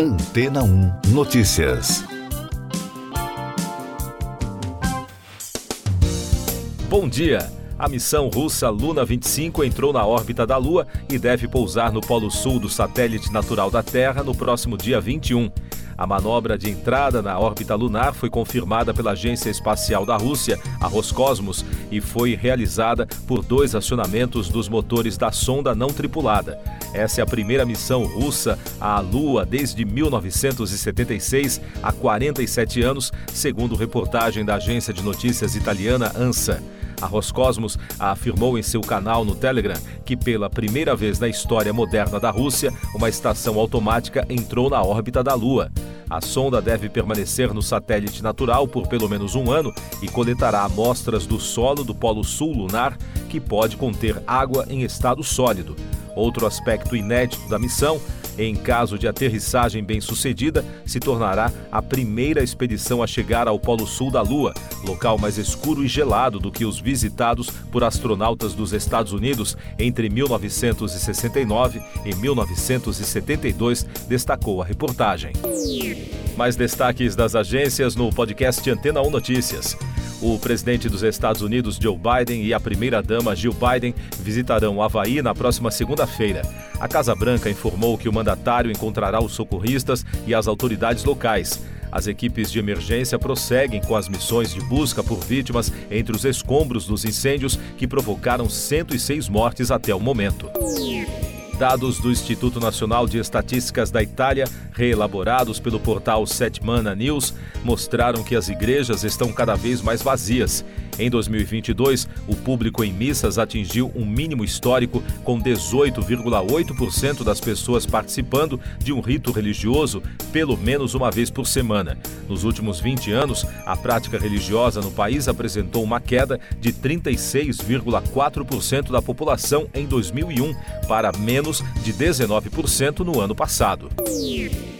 Antena 1 Notícias. Bom dia. A missão russa Luna 25 entrou na órbita da Lua e deve pousar no polo sul do satélite natural da Terra no próximo dia 21. A manobra de entrada na órbita lunar foi confirmada pela Agência Espacial da Rússia, a Roscosmos, e foi realizada por dois acionamentos dos motores da sonda não tripulada. Essa é a primeira missão russa à Lua desde 1976, há 47 anos, segundo reportagem da agência de notícias italiana ANSA. A Roscosmos afirmou em seu canal no Telegram que, pela primeira vez na história moderna da Rússia, uma estação automática entrou na órbita da Lua. A sonda deve permanecer no satélite natural por pelo menos um ano e coletará amostras do solo do Polo Sul lunar, que pode conter água em estado sólido. Outro aspecto inédito da missão em caso de aterrissagem bem-sucedida, se tornará a primeira expedição a chegar ao Polo Sul da Lua, local mais escuro e gelado do que os visitados por astronautas dos Estados Unidos entre 1969 e 1972, destacou a reportagem. Mais destaques das agências no podcast Antena 1 Notícias. O presidente dos Estados Unidos, Joe Biden, e a primeira-dama, Jill Biden, visitarão Havaí na próxima segunda-feira. A Casa Branca informou que o mandatário encontrará os socorristas e as autoridades locais. As equipes de emergência prosseguem com as missões de busca por vítimas entre os escombros dos incêndios que provocaram 106 mortes até o momento. Dados do Instituto Nacional de Estatísticas da Itália, reelaborados pelo portal Setmana News, mostraram que as igrejas estão cada vez mais vazias. Em 2022, o público em missas atingiu um mínimo histórico, com 18,8% das pessoas participando de um rito religioso pelo menos uma vez por semana. Nos últimos 20 anos, a prática religiosa no país apresentou uma queda de 36,4% da população em 2001 para menos de 19% no ano passado.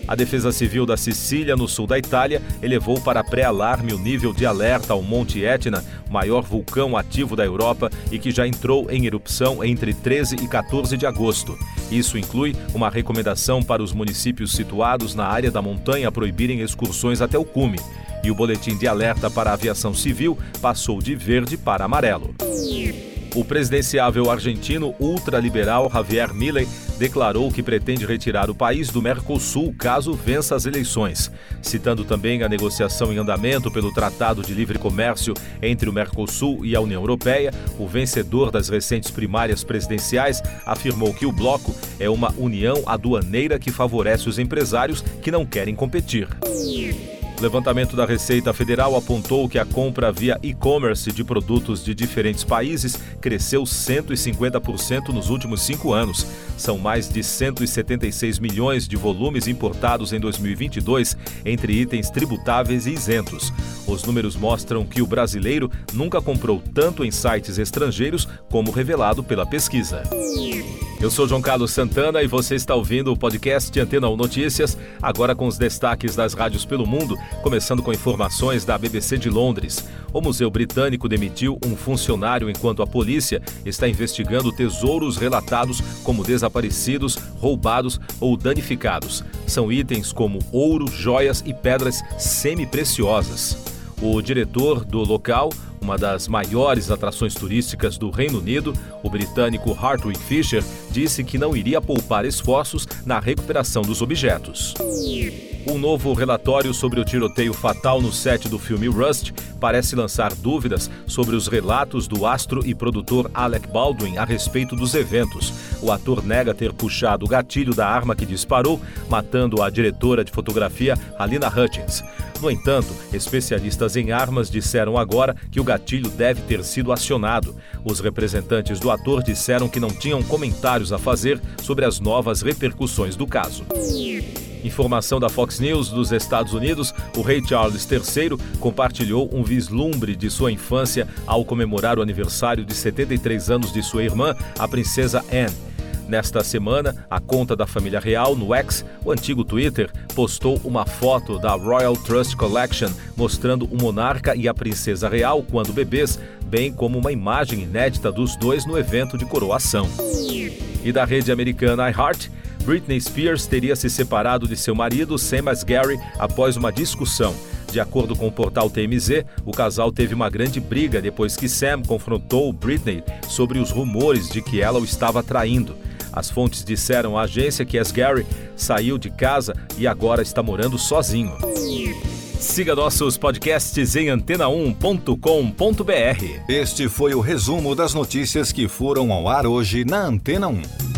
A Defesa Civil da Sicília, no sul da Itália, elevou para pré-alarme o nível de alerta ao Monte Etna, maior vulcão ativo da Europa e que já entrou em erupção entre 13 e 14 de agosto. Isso inclui uma recomendação para os municípios situados na área da montanha proibirem excursões até o cume. E o boletim de alerta para a aviação civil passou de verde para amarelo. O presidenciável argentino ultraliberal Javier Milei declarou que pretende retirar o país do Mercosul caso vença as eleições. Citando também a negociação em andamento pelo Tratado de Livre Comércio entre o Mercosul e a União Europeia, o vencedor das recentes primárias presidenciais afirmou que o bloco é uma união aduaneira que favorece os empresários que não querem competir. Levantamento da Receita Federal apontou que a compra via e-commerce de produtos de diferentes países cresceu 150% nos últimos cinco anos. São mais de 176 milhões de volumes importados em 2022, entre itens tributáveis e isentos. Os números mostram que o brasileiro nunca comprou tanto em sites estrangeiros como revelado pela pesquisa. Eu sou João Carlos Santana e você está ouvindo o podcast Antena 1 Notícias, agora com os destaques das rádios pelo mundo, começando com informações da BBC de Londres. O Museu Britânico demitiu um funcionário enquanto a polícia está investigando tesouros relatados como desaparecidos, roubados ou danificados. São itens como ouro, joias e pedras semi-preciosas. O diretor do local uma das maiores atrações turísticas do Reino Unido, o britânico Hartwig Fisher disse que não iria poupar esforços na recuperação dos objetos. Um novo relatório sobre o tiroteio fatal no set do filme Rust parece lançar dúvidas sobre os relatos do astro e produtor Alec Baldwin a respeito dos eventos. O ator nega ter puxado o gatilho da arma que disparou, matando a diretora de fotografia Halina Hutchins. No entanto, especialistas em armas disseram agora que o gatilho deve ter sido acionado. Os representantes do ator disseram que não tinham comentários a fazer sobre as novas repercussões do caso. Informação da Fox News dos Estados Unidos: o rei Charles III compartilhou um vislumbre de sua infância ao comemorar o aniversário de 73 anos de sua irmã, a princesa Anne. Nesta semana, a conta da família real no X, o antigo Twitter, postou uma foto da Royal Trust Collection mostrando o monarca e a princesa real quando bebês, bem como uma imagem inédita dos dois no evento de coroação. E da rede americana iHeart, Britney Spears teria se separado de seu marido, Sam Asghari, após uma discussão. De acordo com o portal TMZ, o casal teve uma grande briga depois que Sam confrontou Britney sobre os rumores de que ela o estava traindo. As fontes disseram à agência que Asghari saiu de casa e agora está morando sozinho. Siga nossos podcasts em antena1.com.br. Este foi o resumo das notícias que foram ao ar hoje na Antena 1.